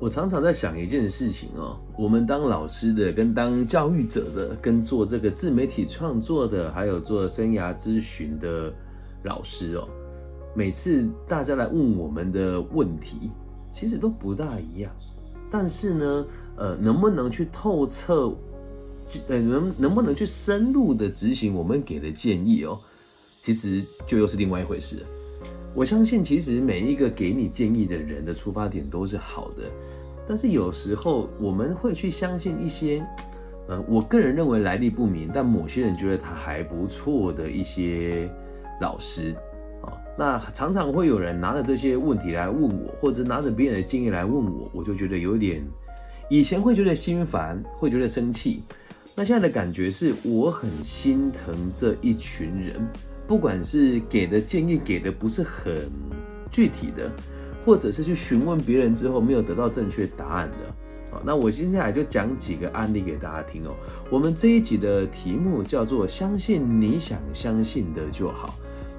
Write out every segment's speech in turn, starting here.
我常常在想一件事情哦，我们当老师的、跟当教育者的、跟做这个自媒体创作的，还有做生涯咨询的老师哦，每次大家来问我们的问题，其实都不大一样。但是呢，呃，能不能去透彻，呃，能能不能去深入的执行我们给的建议哦，其实就又是另外一回事。我相信，其实每一个给你建议的人的出发点都是好的。但是有时候我们会去相信一些，呃，我个人认为来历不明，但某些人觉得他还不错的一些老师，啊，那常常会有人拿着这些问题来问我，或者拿着别人的经验来问我，我就觉得有点，以前会觉得心烦，会觉得生气，那现在的感觉是我很心疼这一群人，不管是给的建议给的不是很具体的。或者是去询问别人之后没有得到正确答案的，好，那我接下来就讲几个案例给大家听哦。我们这一集的题目叫做“相信你想相信的就好”。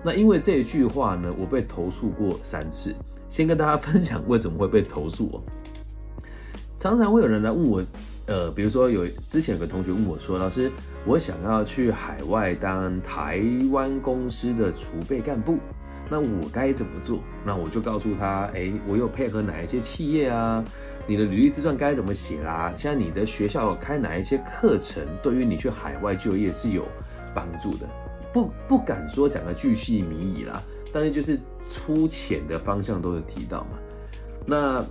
那因为这一句话呢，我被投诉过三次。先跟大家分享为什么会被投诉哦。常常会有人来问我，呃，比如说有之前有个同学问我说：“老师，我想要去海外当台湾公司的储备干部。”那我该怎么做？那我就告诉他，哎，我有配合哪一些企业啊？你的履历自传该怎么写啦？像你的学校开哪一些课程，对于你去海外就业是有帮助的。不不敢说讲的巨细靡遗啦，但是就是粗浅的方向都有提到嘛。那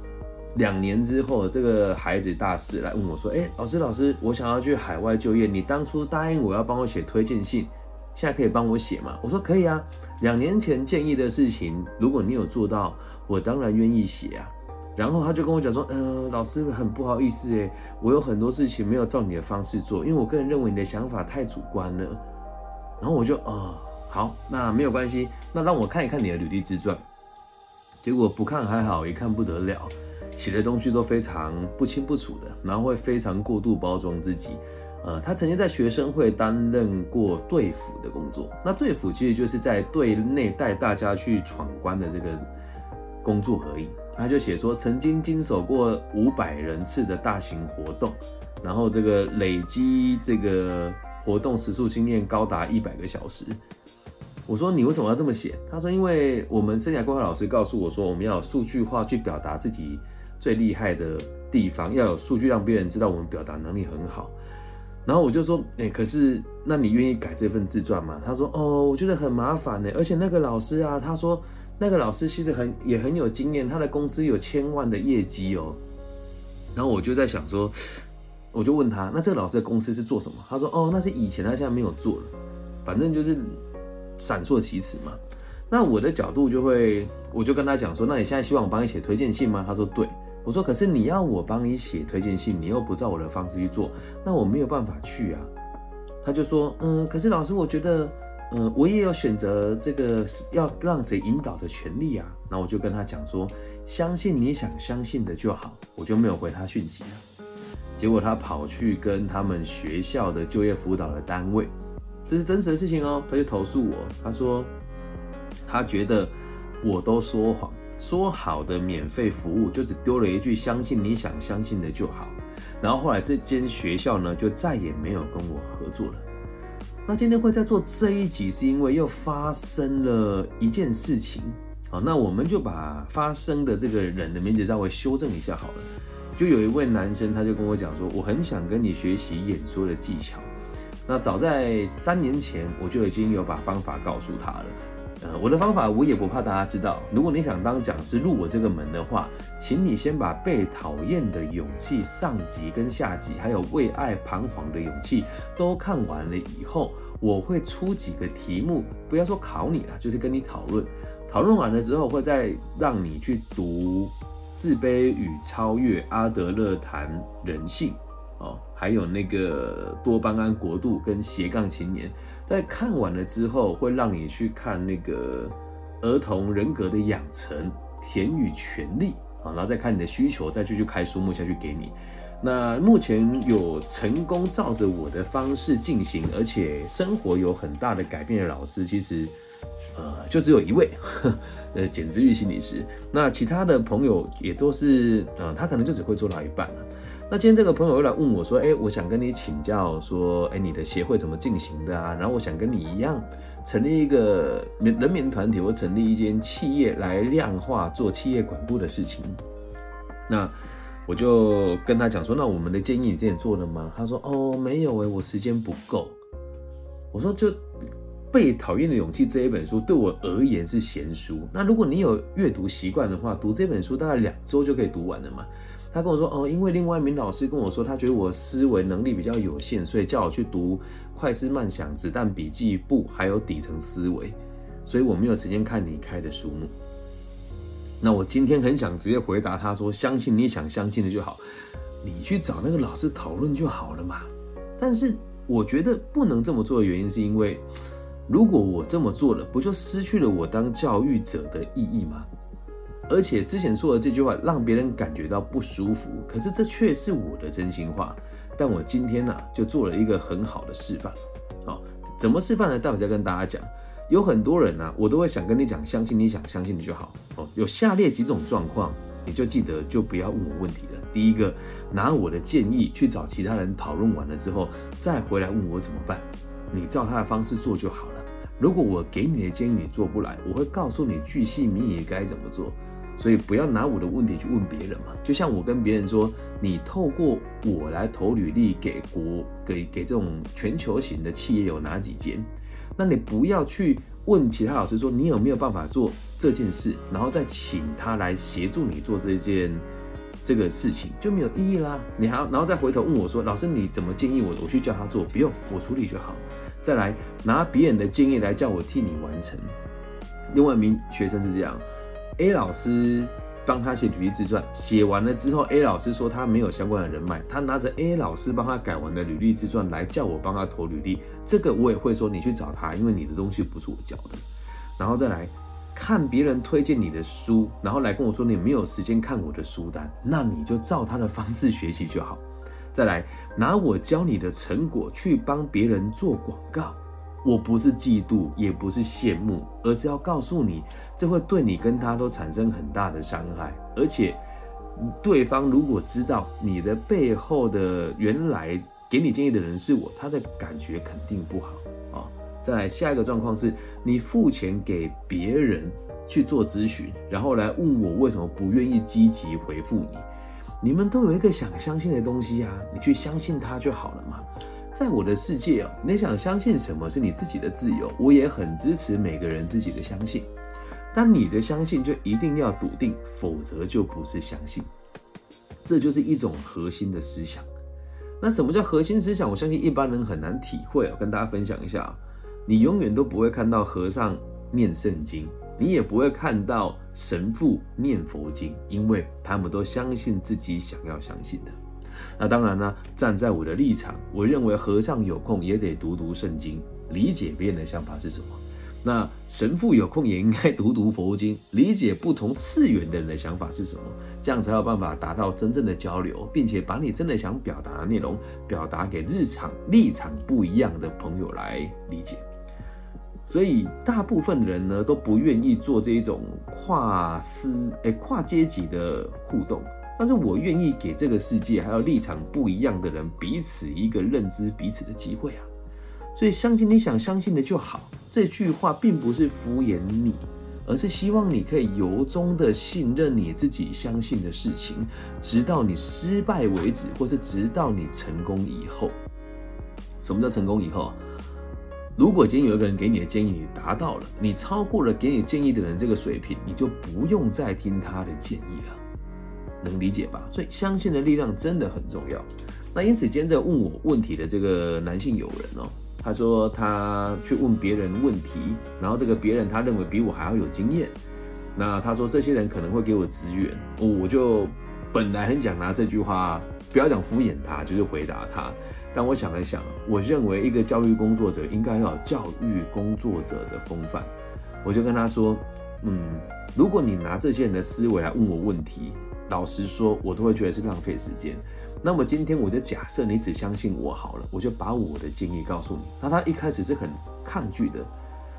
两年之后，这个孩子大四来问我说，哎，老师老师，我想要去海外就业，你当初答应我要帮我写推荐信。现在可以帮我写吗？我说可以啊。两年前建议的事情，如果你有做到，我当然愿意写啊。然后他就跟我讲说，嗯，老师很不好意思诶，我有很多事情没有照你的方式做，因为我个人认为你的想法太主观了。然后我就啊，好，那没有关系，那让我看一看你的履历自传。结果不看还好，一看不得了，写的东西都非常不清不楚的，然后会非常过度包装自己。呃，他曾经在学生会担任过队辅的工作。那队辅其实就是在队内带大家去闯关的这个工作而已。他就写说，曾经经手过五百人次的大型活动，然后这个累积这个活动时数经验高达一百个小时。我说你为什么要这么写？他说，因为我们生涯规划老师告诉我说，我们要有数据化去表达自己最厉害的地方，要有数据让别人知道我们表达能力很好。然后我就说，哎，可是那你愿意改这份自传吗？他说，哦，我觉得很麻烦呢，而且那个老师啊，他说那个老师其实很也很有经验，他的公司有千万的业绩哦。然后我就在想说，我就问他，那这个老师的公司是做什么？他说，哦，那是以前，他现在没有做了，反正就是闪烁其词嘛。那我的角度就会，我就跟他讲说，那你现在希望我帮你写推荐信吗？他说，对。我说，可是你要我帮你写推荐信，你又不照我的方式去做，那我没有办法去啊。他就说，嗯，可是老师，我觉得，嗯，我也有选择这个要让谁引导的权利啊。那我就跟他讲说，相信你想相信的就好，我就没有回他讯息了。结果他跑去跟他们学校的就业辅导的单位，这是真实的事情哦。他就投诉我，他说他觉得我都说谎。说好的免费服务，就只丢了一句“相信你想相信的就好”，然后后来这间学校呢，就再也没有跟我合作了。那今天会在做这一集，是因为又发生了一件事情。好，那我们就把发生的这个人的名字稍微修正一下好了。就有一位男生，他就跟我讲说，我很想跟你学习演说的技巧。那早在三年前，我就已经有把方法告诉他了。呃，我的方法我也不怕大家知道。如果你想当讲师入我这个门的话，请你先把被讨厌的勇气上集跟下集，还有为爱彷徨的勇气都看完了以后，我会出几个题目，不要说考你了，就是跟你讨论。讨论完了之后，会再让你去读《自卑与超越》阿德勒谈人性，哦，还有那个多巴胺国度跟斜杠青年。在看完了之后，会让你去看那个儿童人格的养成、田与权利啊，然后再看你的需求，再继续开书目下去给你。那目前有成功照着我的方式进行，而且生活有很大的改变的老师，其实呃就只有一位，呃简之玉心理师。那其他的朋友也都是，呃他可能就只会做到一半了。那今天这个朋友又来问我说，哎，我想跟你请教，说，哎，你的协会怎么进行的啊？然后我想跟你一样，成立一个人民团体，或成立一间企业来量化做企业管部的事情。那我就跟他讲说，那我们的建议你之前做了吗？他说，哦，没有哎，我时间不够。我说，就《被讨厌的勇气》这一本书对我而言是闲书。那如果你有阅读习惯的话，读这本书大概两周就可以读完了嘛。他跟我说，哦，因为另外一名老师跟我说，他觉得我思维能力比较有限，所以叫我去读《快思慢想》《子弹笔记簿》还有《底层思维》，所以我没有时间看你开的书目。那我今天很想直接回答他说：“相信你想相信的就好，你去找那个老师讨论就好了嘛。”但是我觉得不能这么做的原因是因为，如果我这么做了，不就失去了我当教育者的意义吗？而且之前说的这句话让别人感觉到不舒服，可是这却是我的真心话。但我今天呢，就做了一个很好的示范。好，怎么示范呢？待会再跟大家讲。有很多人呢，我都会想跟你讲，相信你想相信你就好哦。有下列几种状况，你就记得就不要问我问题了。第一个，拿我的建议去找其他人讨论完了之后，再回来问我怎么办，你照他的方式做就好了。如果我给你的建议你做不来，我会告诉你巨细靡遗该怎么做。所以不要拿我的问题去问别人嘛。就像我跟别人说，你透过我来投履历给国给给这种全球型的企业有哪几间？那你不要去问其他老师说你有没有办法做这件事，然后再请他来协助你做这件这个事情就没有意义啦。你还要然后再回头问我说老师你怎么建议我，我去叫他做，不用我处理就好。再来拿别人的建议来叫我替你完成。另外一名学生是这样，A 老师。帮他写履历自传，写完了之后，A 老师说他没有相关的人脉，他拿着 A 老师帮他改完的履历自传来叫我帮他投履历，这个我也会说你去找他，因为你的东西不是我教的。然后再来看别人推荐你的书，然后来跟我说你没有时间看我的书单，那你就照他的方式学习就好。再来拿我教你的成果去帮别人做广告。我不是嫉妒，也不是羡慕，而是要告诉你，这会对你跟他都产生很大的伤害。而且，对方如果知道你的背后的原来给你建议的人是我，他的感觉肯定不好啊。再来下一个状况是，你付钱给别人去做咨询，然后来问我为什么不愿意积极回复你。你们都有一个想相信的东西啊，你去相信他就好了嘛。在我的世界哦，你想相信什么是你自己的自由，我也很支持每个人自己的相信。但你的相信就一定要笃定，否则就不是相信。这就是一种核心的思想。那什么叫核心思想？我相信一般人很难体会哦。跟大家分享一下，你永远都不会看到和尚念圣经，你也不会看到神父念佛经，因为他们都相信自己想要相信的。那当然呢，站在我的立场，我认为和尚有空也得读读圣经，理解别人的想法是什么。那神父有空也应该读读佛经，理解不同次元的人的想法是什么，这样才有办法达到真正的交流，并且把你真的想表达的内容表达给日常立场不一样的朋友来理解。所以大部分的人呢都不愿意做这一种跨思诶跨阶级的互动。但是我愿意给这个世界还有立场不一样的人彼此一个认知彼此的机会啊！所以相信你想相信的就好。这句话并不是敷衍你，而是希望你可以由衷的信任你自己相信的事情，直到你失败为止，或是直到你成功以后。什么叫成功以后？如果今天有一个人给你的建议你达到了，你超过了给你建议的人这个水平，你就不用再听他的建议了。能理解吧？所以相信的力量真的很重要。那因此，今天在问我问题的这个男性友人哦，他说他去问别人问题，然后这个别人他认为比我还要有经验。那他说这些人可能会给我资源，我就本来很想拿这句话，不要讲敷衍他，就是回答他。但我想了想，我认为一个教育工作者应该要有教育工作者的风范。我就跟他说，嗯，如果你拿这些人的思维来问我问题。老实说，我都会觉得是浪费时间。那么今天我就假设你只相信我好了，我就把我的建议告诉你。那他一开始是很抗拒的，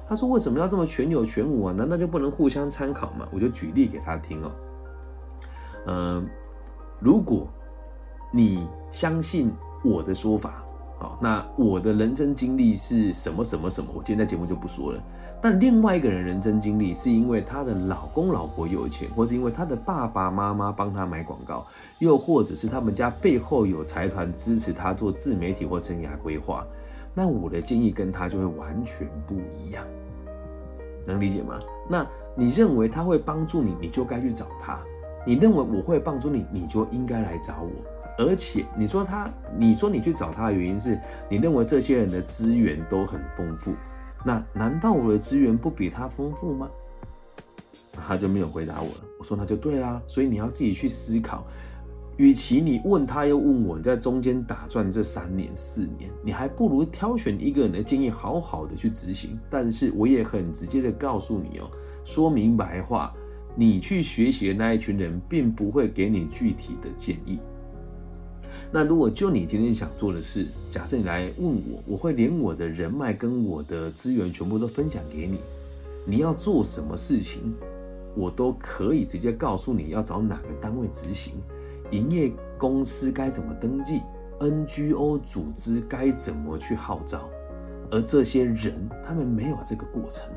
他说为什么要这么全有全无啊？难道就不能互相参考吗？我就举例给他听哦。嗯，如果你相信我的说法，好，那我的人生经历是什么什么什么？我今天在节目就不说了。但另外一个人人生经历是因为他的老公老婆有钱，或是因为他的爸爸妈妈帮他买广告，又或者是他们家背后有财团支持他做自媒体或生涯规划。那我的建议跟他就会完全不一样，能理解吗？那你认为他会帮助你，你就该去找他；你认为我会帮助你，你就应该来找我。而且你说他，你说你去找他的原因是你认为这些人的资源都很丰富。那难道我的资源不比他丰富吗？他就没有回答我了。我说那就对啦，所以你要自己去思考。与其你问他又问我，在中间打转这三年四年，你还不如挑选一个人的建议，好好的去执行。但是我也很直接的告诉你哦，说明白话，你去学习的那一群人，并不会给你具体的建议。那如果就你今天想做的事，假设你来问我，我会连我的人脉跟我的资源全部都分享给你。你要做什么事情，我都可以直接告诉你要找哪个单位执行，营业公司该怎么登记，NGO 组织该怎么去号召。而这些人，他们没有这个过程。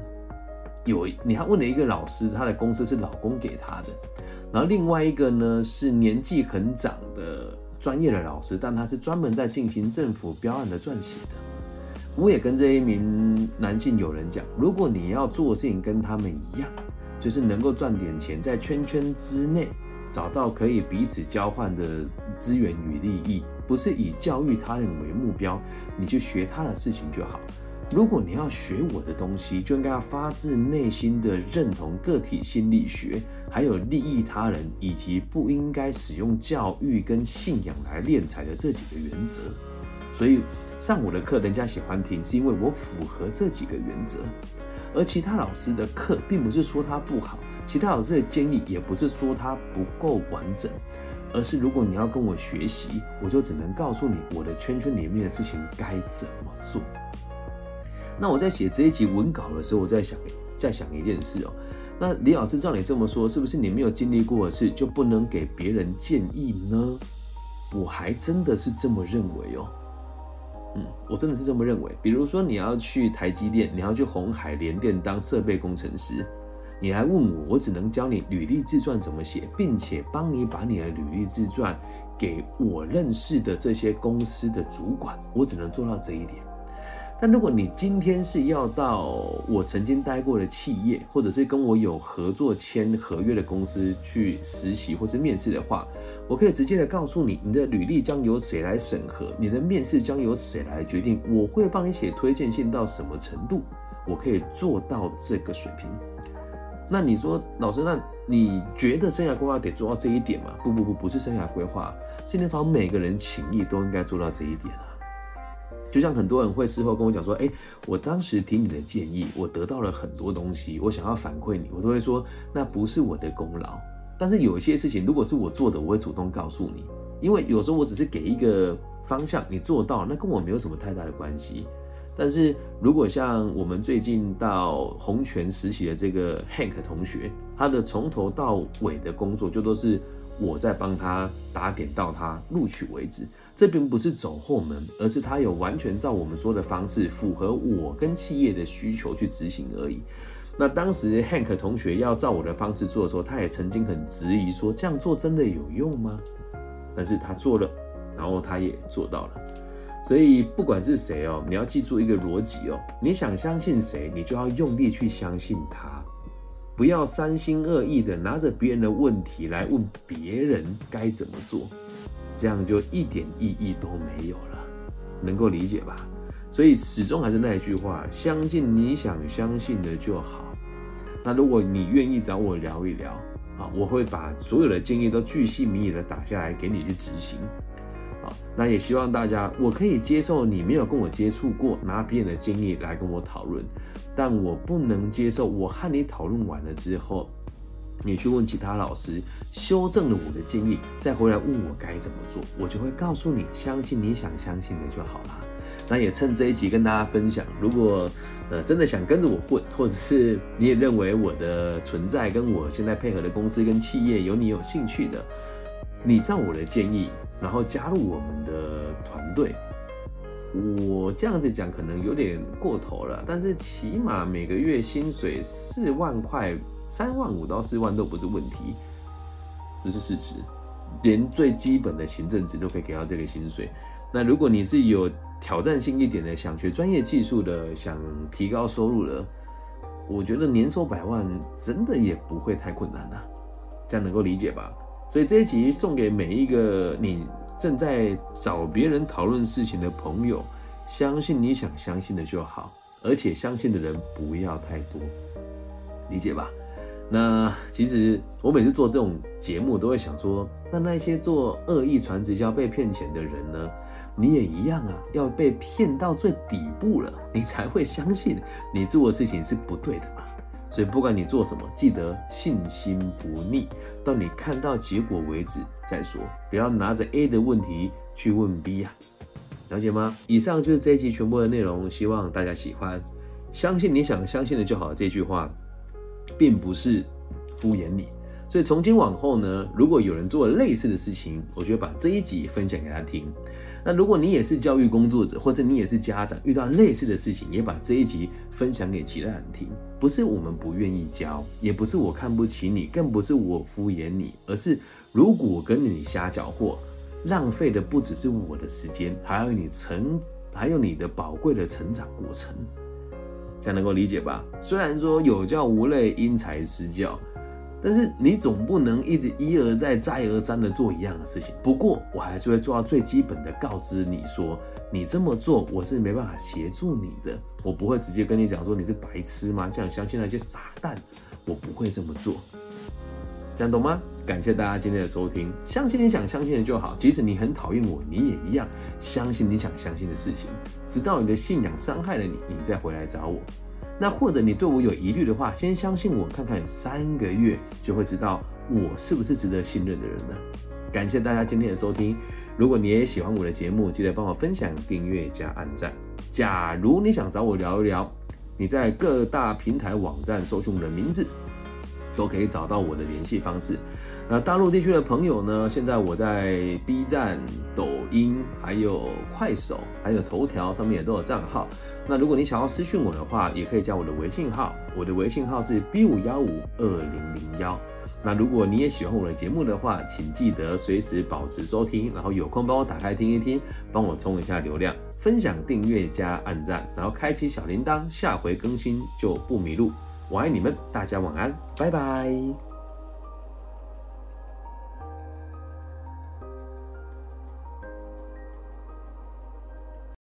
有，你还问了一个老师，他的公司是老公给他的，然后另外一个呢是年纪很长的。专业的老师，但他是专门在进行政府标案的撰写的。我也跟这一名男性友人讲，如果你要做事情跟他们一样，就是能够赚点钱，在圈圈之内找到可以彼此交换的资源与利益，不是以教育他人为目标，你去学他的事情就好。如果你要学我的东西，就应该要发自内心的认同个体心理学，还有利益他人，以及不应该使用教育跟信仰来敛财的这几个原则。所以上我的课，人家喜欢听，是因为我符合这几个原则。而其他老师的课，并不是说他不好，其他老师的建议也不是说他不够完整，而是如果你要跟我学习，我就只能告诉你我的圈圈里面的事情该怎么做。那我在写这一集文稿的时候，我在想，在想一件事哦。那李老师照你这么说，是不是你没有经历过的事就不能给别人建议呢？我还真的是这么认为哦。嗯，我真的是这么认为。比如说你要去台积电，你要去红海联电当设备工程师，你来问我，我只能教你履历自传怎么写，并且帮你把你的履历自传给我认识的这些公司的主管，我只能做到这一点。但如果你今天是要到我曾经待过的企业，或者是跟我有合作签合约的公司去实习或是面试的话，我可以直接的告诉你，你的履历将由谁来审核，你的面试将由谁来决定。我会帮你写推荐信到什么程度，我可以做到这个水平。那你说，老师，那你觉得生涯规划得做到这一点吗？不不不，不是生涯规划，今天找每个人情谊都应该做到这一点啊。就像很多人会事后跟我讲说，哎，我当时听你的建议，我得到了很多东西，我想要反馈你，我都会说那不是我的功劳。但是有一些事情，如果是我做的，我会主动告诉你，因为有时候我只是给一个方向，你做到，那跟我没有什么太大的关系。但是如果像我们最近到红泉实习的这个 Hank 同学，他的从头到尾的工作就都是我在帮他打点到他录取为止。这并不是走后门，而是他有完全照我们说的方式，符合我跟企业的需求去执行而已。那当时 Hank 同学要照我的方式做的时候，他也曾经很质疑说：“这样做真的有用吗？”但是他做了，然后他也做到了。所以不管是谁哦，你要记住一个逻辑哦：你想相信谁，你就要用力去相信他，不要三心二意的拿着别人的问题来问别人该怎么做。这样就一点意义都没有了，能够理解吧？所以始终还是那一句话，相信你想相信的就好。那如果你愿意找我聊一聊啊，我会把所有的建议都巨细靡遗的打下来给你去执行。那也希望大家，我可以接受你没有跟我接触过，拿别人的建议来跟我讨论，但我不能接受我和你讨论完了之后。你去问其他老师，修正了我的建议，再回来问我该怎么做，我就会告诉你，相信你想相信的就好啦。那也趁这一集跟大家分享，如果呃真的想跟着我混，或者是 你也认为我的存在跟我现在配合的公司跟企业有你有兴趣的，你照我的建议，然后加入我们的团队。我这样子讲可能有点过头了，但是起码每个月薪水四万块。三万五到四万都不是问题，这是事实。连最基本的行政职都可以给到这个薪水。那如果你是有挑战性一点的，想学专业技术的，想提高收入的，我觉得年收百万真的也不会太困难啊。这样能够理解吧？所以这一集送给每一个你正在找别人讨论事情的朋友，相信你想相信的就好，而且相信的人不要太多，理解吧？那其实我每次做这种节目，都会想说，那那些做恶意传直销被骗钱的人呢？你也一样啊，要被骗到最底部了，你才会相信你做的事情是不对的嘛。所以不管你做什么，记得信心不逆，到你看到结果为止再说，不要拿着 A 的问题去问 B 啊，了解吗？以上就是这一集全部的内容，希望大家喜欢。相信你想相信的就好，这句话。并不是敷衍你，所以从今往后呢，如果有人做类似的事情，我就把这一集分享给他听。那如果你也是教育工作者，或是你也是家长，遇到类似的事情，也把这一集分享给其他人听。不是我们不愿意教，也不是我看不起你，更不是我敷衍你，而是如果跟你瞎搅和，浪费的不只是我的时间，还有你成，还有你的宝贵的成长过程。才能够理解吧。虽然说有教无类，因材施教，但是你总不能一直一而再、再而三的做一样的事情。不过我还是会做到最基本的，告知你说，你这么做我是没办法协助你的。我不会直接跟你讲说你是白痴吗？这样相信那些傻蛋，我不会这么做。这样懂吗？感谢大家今天的收听。相信你想相信的就好，即使你很讨厌我，你也一样相信你想相信的事情。直到你的信仰伤害了你，你再回来找我。那或者你对我有疑虑的话，先相信我，看看三个月就会知道我是不是值得信任的人呢？感谢大家今天的收听。如果你也喜欢我的节目，记得帮我分享、订阅加按赞。假如你想找我聊一聊，你在各大平台网站搜寻我的名字。都可以找到我的联系方式。那大陆地区的朋友呢？现在我在 B 站、抖音、还有快手、还有头条上面也都有账号。那如果你想要私讯我的话，也可以加我的微信号。我的微信号是 B 五幺五二零零幺。那如果你也喜欢我的节目的话，请记得随时保持收听，然后有空帮我打开听一听，帮我充一下流量，分享、订阅加按赞，然后开启小铃铛，下回更新就不迷路。我爱你们，大家晚安，拜拜。